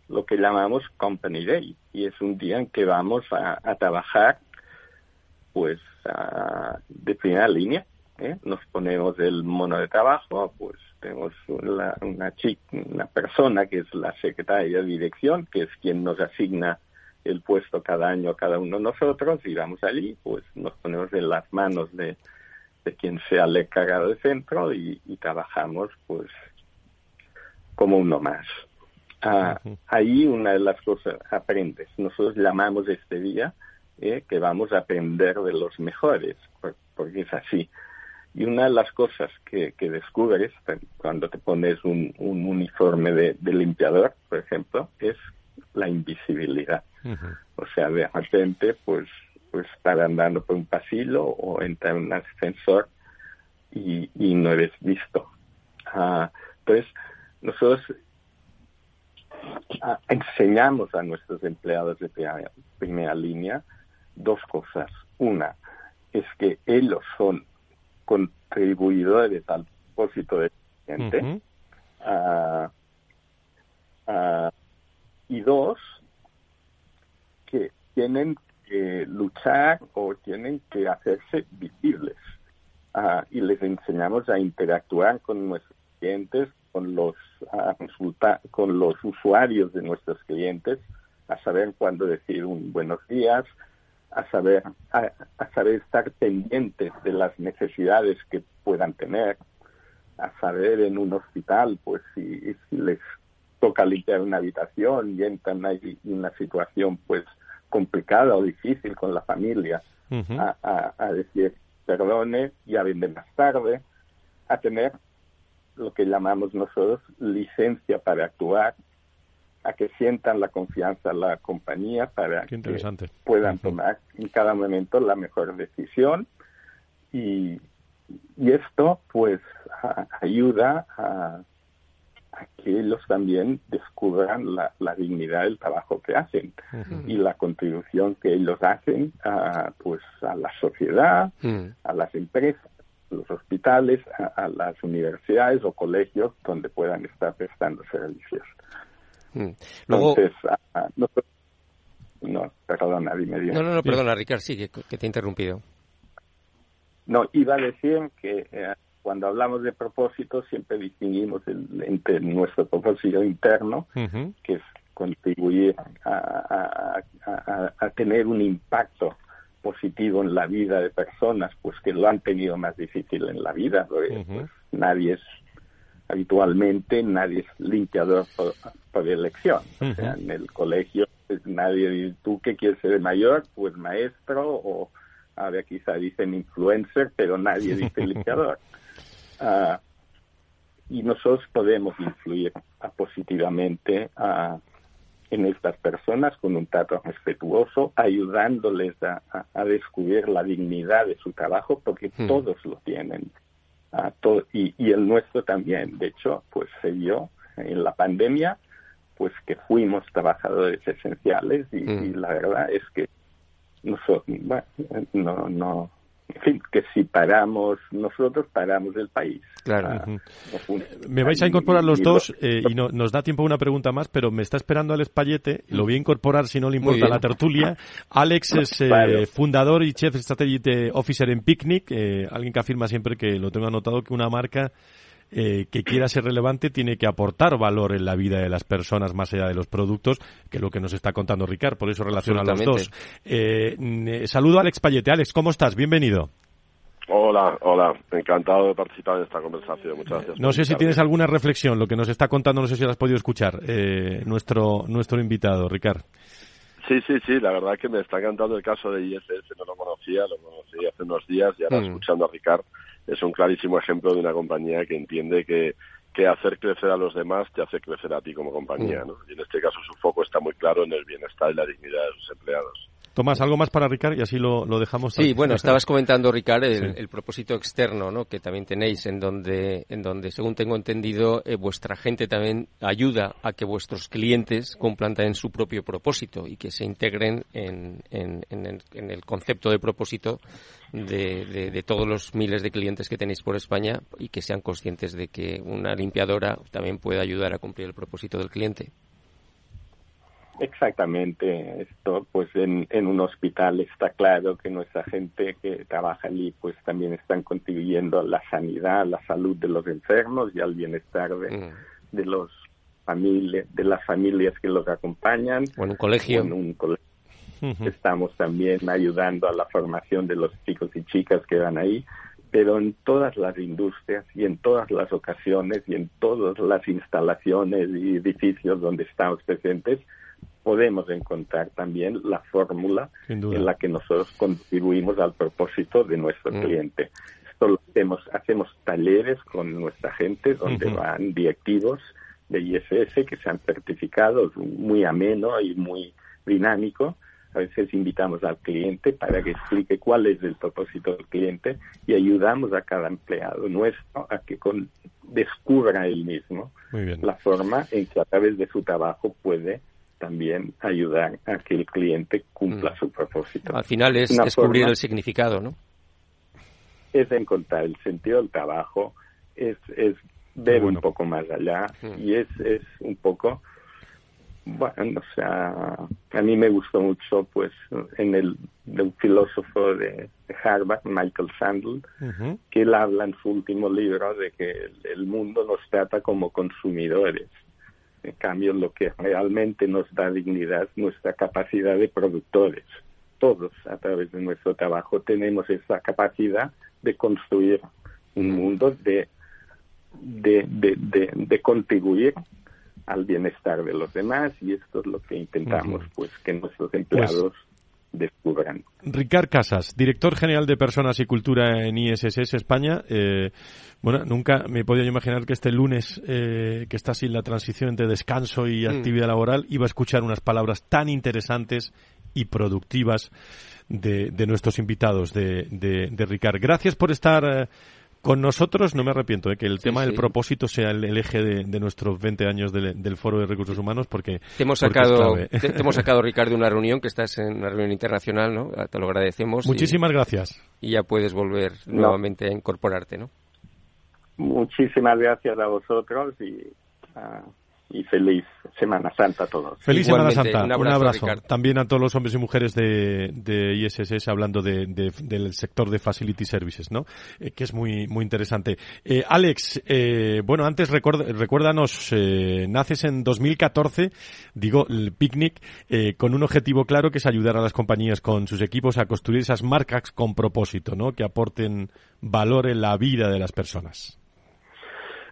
lo que llamamos Company Day y es un día en que vamos a, trabajar pues de primera línea. ¿eh? Nos ponemos el mono de trabajo, pues tenemos una, chica, una persona que es la secretaria de dirección, que es quien nos asigna el puesto cada año a cada uno de nosotros y vamos allí, pues nos ponemos en las manos de, de quien sea el encargado del centro y, trabajamos pues como uno más. Ah, ahí una de las cosas aprendes. Nosotros llamamos este día eh, que vamos a aprender de los mejores, porque es así. Y una de las cosas que, descubres cuando te pones un, uniforme de, limpiador, por ejemplo, es la invisibilidad. O sea, de repente, pues, pues estar andando por un pasillo o entrar en un ascensor y, no eres visto. Ah, entonces, nosotros ah, enseñamos a nuestros empleados de primera línea dos cosas. Una es que ellos son contribuidores al propósito del cliente. Ah, ah, y dos, que tienen que luchar o tienen que hacerse visibles. Ah, y les enseñamos a interactuar con nuestros clientes, con los, con los usuarios de nuestros clientes, a saber cuándo decir un buenos días, a saber, a, saber estar pendientes de las necesidades que puedan tener, a saber en un hospital, pues si, les toca limpiar una habitación y entran ahí en una situación pues complicada o difícil con la familia, a, a, decir perdone, ya vendré más tarde, a tener lo que llamamos nosotros licencia para actuar, a que sientan la confianza la compañía para que puedan tomar en cada momento la mejor decisión. Y, y esto pues ayuda a, que ellos también descubran la, dignidad del trabajo que hacen y la contribución que ellos hacen a, pues a la sociedad, a las empresas, los hospitales, a, las universidades o colegios donde puedan estar prestando servicios. Mm. Luego... Ah, ah, no, perdona, dime No, no, no, perdona, Ricardo, sí, que, te he interrumpido. No, iba a decir que eh, cuando hablamos de propósito siempre distinguimos entre nuestro propósito interno, que es contribuir a, tener un impacto positivo en la vida de personas pues que lo han tenido más difícil en la vida, pues, nadie es habitualmente nadie es limpiador por, elección. O sea, en el colegio pues, nadie dice, ¿tú qué quieres ser mayor? Pues maestro o ahora quizá dicen influencer, pero nadie dice limpiador. Ah, y nosotros podemos influir positivamente en estas personas con un trato respetuoso, ayudándoles a, descubrir la dignidad de su trabajo, porque todos lo tienen y, el nuestro también. De hecho, pues se vio en la pandemia, pues que fuimos trabajadores esenciales y, mm. la verdad es que nosotros, no, no, en fin, que si paramos nosotros, paramos el país. Claro. Ah, me vais a incorporar los dos eh, y no, nos da tiempo una pregunta más, pero me está esperando Alex Payete. Lo voy a incorporar si no le importa la tertulia. Alex es eh, fundador y Chief Strategy Officer en Picnic, eh, alguien que afirma siempre que lo tengo anotado que una marca eh, que quiera ser relevante tiene que aportar valor en la vida de las personas más allá de los productos, que es lo que nos está contando Ricard, por eso relaciona a los dos. Eh, saludo a Alex Payete. Alex, ¿cómo estás? Bienvenido. Hola, hola, encantado de participar en esta conversación. Muchas gracias. No sé si tienes alguna reflexión, lo que nos está contando, no sé si lo has podido escuchar, eh, nuestro, nuestro invitado, Ricard. Sí, sí, sí, la verdad que me está encantando el caso de ISS, no lo conocía, lo conocí hace unos días y ahora mm. escuchando a Ricard es un clarísimo ejemplo de una compañía que entiende que, que hacer crecer a los demás te hace crecer a ti como compañía. Mm. ¿no? Y en este caso su foco está muy claro en el bienestar y la dignidad de sus empleados. Tomás, algo más para Ricard y así lo, lo dejamos. Sí, bueno, estabas comentando, Ricard, el, propósito externo ¿no? que también tenéis, en donde, en donde según tengo entendido, eh, vuestra gente también ayuda a que vuestros clientes cumplan también su propio propósito y que se integren en, en, en, el, concepto de propósito de, de, todos los miles de clientes que tenéis por España y que sean conscientes de que una limpiadora también puede ayudar a cumplir el propósito del cliente. Exactamente, esto pues en, en un hospital está claro que nuestra gente que trabaja allí pues también están contribuyendo a la sanidad, a la salud de los enfermos y al bienestar de, mm. de los familias, de las familias que los acompañan. O en un colegio. en un colegio. Estamos también ayudando a la formación de los chicos y chicas que van ahí, pero en todas las industrias y en todas las ocasiones y en todas las instalaciones y edificios donde estamos presentes, podemos encontrar también la fórmula en la que nosotros contribuimos al propósito de nuestro mm. cliente. Esto lo hacemos, hacemos talleres con nuestra gente donde van directivos de ISS que se han certificado, muy ameno y muy dinámico. A veces invitamos al cliente para que explique cuál es el propósito del cliente y ayudamos a cada empleado nuestro a que descubra él mismo la forma en que a través de su trabajo puede también ayudar a que el cliente cumpla mm. su propósito. Al final es descubrir el significado, ¿no? Es encontrar el sentido del trabajo, es, es ver un poco más allá mm. y es, es un poco, bueno, o sea, a mí me gustó mucho, pues, en el de un filósofo de, Harvard, Michael Sandel, que él habla en su último libro de que el mundo nos trata como consumidores en cambio, lo que realmente nos da dignidad es nuestra capacidad de productores. todos a través de nuestro trabajo tenemos esa capacidad de construir un mundo de, de, de, de, contribuir al bienestar de los demás y esto es lo que intentamos, pues que nuestros pues empleados descubran. Ricard Casas, director general de Personas y Cultura en ISS España. Eh, bueno, nunca me podía imaginar que este lunes, eh, que está así la transición entre descanso y mm. actividad laboral, iba a escuchar unas palabras tan interesantes y productivas de, nuestros invitados, de, de, Ricard. Gracias por estar eh, con nosotros. No me arrepiento de ¿eh? que el tema del propósito sea el, eje de, nuestros 20 años del Foro de Recursos Humanos, porque. Te hemos sacado, te, hemos sacado, Ricardo, una reunión que estás en una reunión internacional, ¿no? Te lo agradecemos. Muchísimas gracias. Y ya puedes volver nuevamente a incorporarte, ¿no? Muchísimas gracias a vosotros y y feliz Semana Santa a todos. Feliz Semana Santa. Un abrazo. También a todos los hombres y mujeres de, de ISS hablando de, del sector de Facility Services, ¿no? Eh, que es muy, muy interesante. Eh, Alex, eh, bueno, antes recuérdanos, naces en 2014, digo, el picnic, con un objetivo claro que es ayudar a las compañías con sus equipos a construir esas marcas con propósito, ¿no? Que aporten valor en la vida de las personas.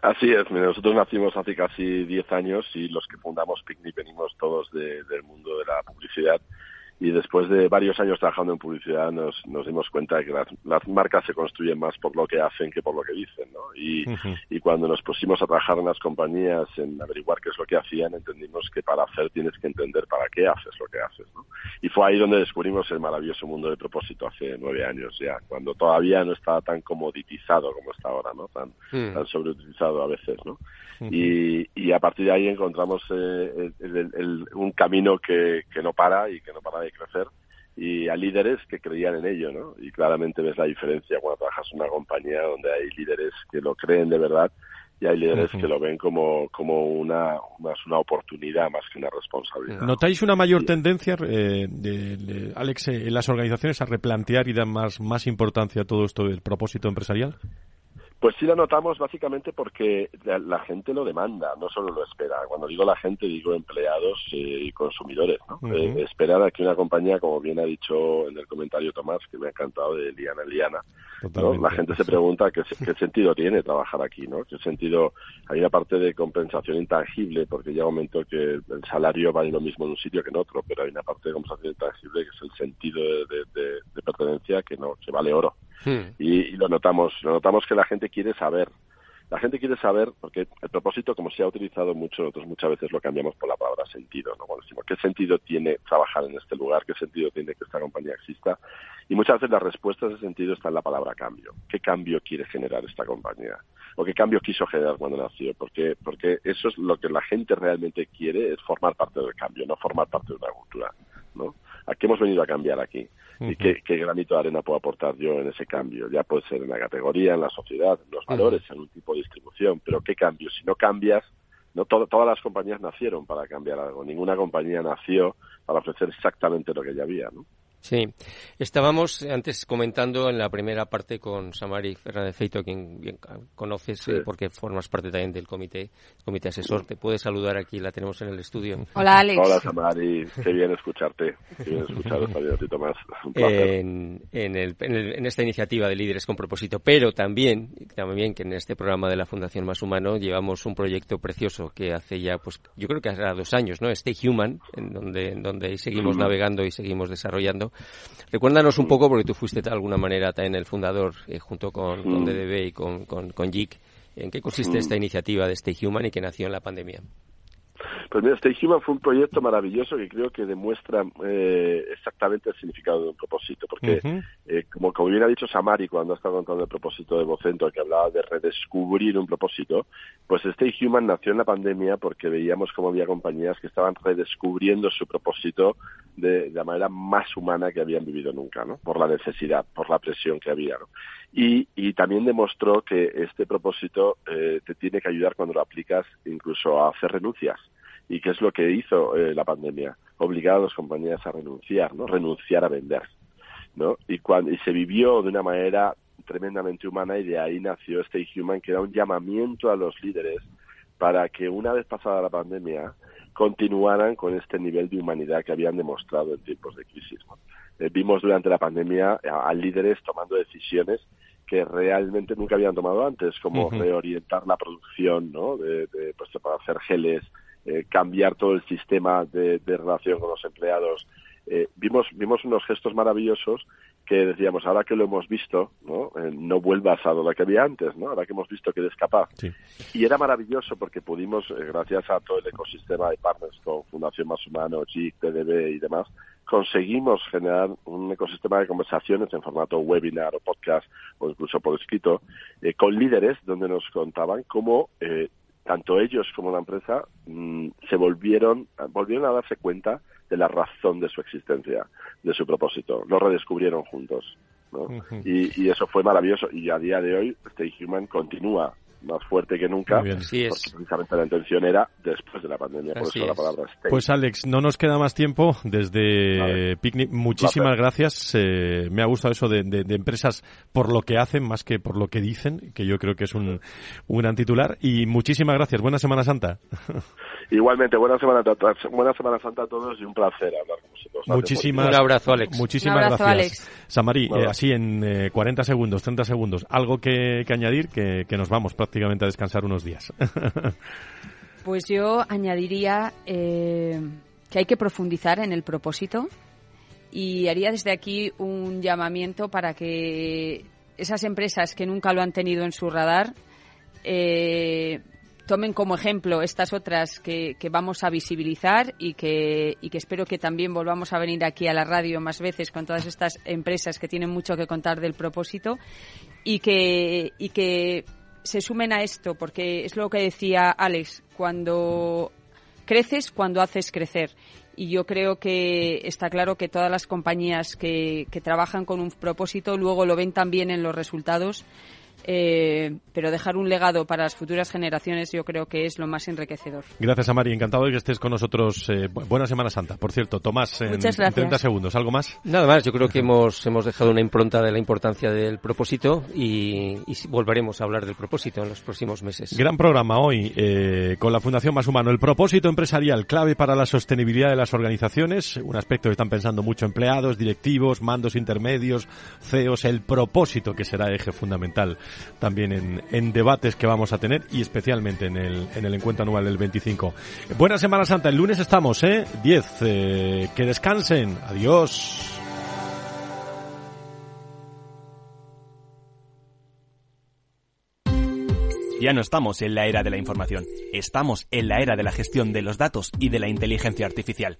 Así es, nosotros nacimos hace casi 10 años y los que fundamos Picnic venimos todos del mundo de la publicidad y después de varios años trabajando en publicidad nos, nos dimos cuenta de que las, marcas se construyen más por lo que hacen que por lo que dicen, ¿no? Y, y cuando nos pusimos a trabajar en las compañías, en averiguar qué es lo que hacían, entendimos que para hacer tienes que entender para qué haces lo que haces, ¿no? Y fue ahí donde descubrimos el maravilloso mundo de propósito hace nueve años ya, cuando todavía no estaba tan comoditizado como está ahora, ¿no? Tan, tan sobreutilizado a veces, ¿no? y, y a partir de ahí encontramos eh, un camino que, que no para y que no para de crecer y a líderes que creían en ello, ¿no? Y claramente ves la diferencia cuando trabajas en una compañía donde hay líderes que lo creen de verdad y hay líderes que lo ven como, como una, más una oportunidad más que una responsabilidad. ¿Notáis una mayor tendencia, eh, de, Alex, en las organizaciones a replantear y dar más, más importancia a todo esto del propósito empresarial? Pues sí lo notamos básicamente porque la, gente lo demanda, no solo lo espera. Cuando digo la gente, digo empleados y consumidores. ¿no? Eh, esperar a que una compañía, como bien ha dicho en el comentario Tomás, que me ha encantado de Liana Liana, la gente se pregunta qué, qué, sentido tiene trabajar aquí, ¿no? ¿Qué sentido? Hay una parte de compensación intangible, porque un momento que el salario vale lo mismo en un sitio que en otro, pero hay una parte de compensación intangible que es el sentido de, de pertenencia que no que vale oro. Hmm. Y, lo notamos, lo notamos que la gente quiere saber. La gente quiere saber, porque el propósito, como se ha utilizado mucho, nosotros muchas veces lo cambiamos por la palabra sentido, ¿no? Cuando decimos, ¿qué sentido tiene trabajar en este lugar? ¿Qué sentido tiene que esta compañía exista? Y muchas veces la respuesta a ese sentido está en la palabra cambio. ¿Qué cambio quiere generar esta compañía? ¿O qué cambio quiso generar cuando nació? Porque, porque eso es lo que la gente realmente quiere, es formar parte del cambio, no formar parte de una cultura, ¿no? ¿A qué hemos venido a cambiar aquí? ¿Y qué, granito de arena puedo aportar yo en ese cambio? Ya puede ser en la categoría, en la sociedad, en los valores, en un tipo de distribución, pero ¿qué cambio? Si no cambias, no todas las compañías nacieron para cambiar algo, ninguna compañía nació para ofrecer exactamente lo que ya había, ¿no? Sí, estábamos antes comentando en la primera parte con Samari Fernández Feito, quien bien conoces eh, porque formas parte también del comité, comité asesor. Te puedes saludar aquí, la tenemos en el estudio. Hola Alex. Hola Samari, qué bien escucharte, qué bien escuchar ratito más. En, en, el, en, esta iniciativa de Líderes con Propósito, pero también, también que en este programa de la Fundación Más Humano llevamos un proyecto precioso que hace ya, pues yo creo que hace dos años, ¿no? Stay Human, en donde, en donde seguimos navegando y seguimos desarrollando Recuérdanos un poco, porque tú fuiste de alguna manera también el fundador, eh, junto con, con, DDB y con, con, con JIC, ¿en qué consiste esta iniciativa de Stay Human y que nació en la pandemia? Pues mira, Stay Human fue un proyecto maravilloso que creo que demuestra eh, exactamente el significado de un propósito, porque eh, como, como bien ha dicho Samari cuando ha estado contando el propósito de Vocento, que hablaba de redescubrir un propósito, pues Stay Human nació en la pandemia porque veíamos como había compañías que estaban redescubriendo su propósito de, la manera más humana que habían vivido nunca, ¿no? Por la necesidad, por la presión que había, ¿no? Y, y también demostró que este propósito eh, te tiene que ayudar cuando lo aplicas incluso a hacer renuncias y qué es lo que hizo eh, la pandemia, obligar a las compañías a renunciar, ¿no? Renunciar a vender, ¿no? Y, cuando, y se vivió de una manera tremendamente humana y de ahí nació Stay Human, que era un llamamiento a los líderes para que una vez pasada la pandemia continuaran con este nivel de humanidad que habían demostrado en tiempos de crisis. eh, vimos durante la pandemia a, líderes tomando decisiones que realmente nunca habían tomado antes, como reorientar la producción, ¿no? De, pues, para hacer geles, eh, cambiar todo el sistema de, relación con los empleados. Eh, vimos, vimos unos gestos maravillosos que decíamos, ahora que lo hemos visto, no, eh, no vuelvas a lo que había antes, ¿no? ahora que hemos visto que eres capaz. Y era maravilloso porque pudimos, eh, gracias a todo el ecosistema de partners con Fundación Más Humano, GIC, TDB y demás, conseguimos generar un ecosistema de conversaciones en formato webinar o podcast o incluso por escrito eh, con líderes donde nos contaban cómo tanto ellos como la empresa mm, se volvieron, volvieron a darse cuenta de la razón de su existencia, de su propósito. Lo redescubrieron juntos. ¿no? y, y, eso fue maravilloso. Y a día de hoy, Stay Human continúa más fuerte que nunca. porque precisamente la intención era después de la pandemia, por eso la palabra Pues Alex, no nos queda más tiempo desde Picnic. Muchísimas gracias. Eh, me ha gustado eso de, empresas por lo que hacen más que por lo que dicen, que yo creo que es un, un gran titular. Y muchísimas gracias. Buena Semana Santa. Igualmente, buena Semana, buena semana Santa a todos y un placer hablar con vosotros. Muchísimas, un abrazo, Alex. Muchísimas gracias. Alex. Samarí, eh, así en 40 eh, segundos, 30 segundos, algo que, que añadir, que, que nos vamos prácticamente a descansar unos días. pues yo añadiría eh, que hay que profundizar en el propósito y haría desde aquí un llamamiento para que esas empresas que nunca lo han tenido en su radar eh, tomen como ejemplo estas otras que, vamos a visibilizar y que, y que espero que también volvamos a venir aquí a la radio más veces con todas estas empresas que tienen mucho que contar del propósito y que, y que se sumen a esto, porque es lo que decía Alex, cuando creces, cuando haces crecer. Y yo creo que está claro que todas las compañías que, que trabajan con un propósito luego lo ven también en los resultados eh, pero dejar un legado para las futuras generaciones yo creo que es lo más enriquecedor. Gracias, Amari. Encantado de que estés con nosotros. Eh, buena Semana Santa. Por cierto, Tomás, en, 30 segundos. ¿Algo más? Nada más. Yo creo que hemos, hemos dejado una impronta de la importancia del propósito y, volveremos a hablar del propósito en los próximos meses. Gran programa hoy eh, con la Fundación Más Humano. El propósito empresarial, clave para la sostenibilidad de las organizaciones. Un aspecto que están pensando mucho empleados, directivos, mandos intermedios, CEOs. El propósito que será eje fundamental también en, en, debates que vamos a tener y especialmente en el, en el encuentro anual del 25. Buena Semana Santa, el lunes estamos, ¿eh? 10. Eh, que descansen. Adiós. Ya no estamos en la era de la información, estamos en la era de la gestión de los datos y de la inteligencia artificial.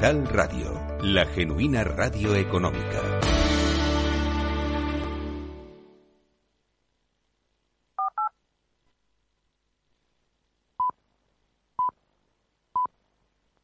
Capital Radio, la genuina radio económica.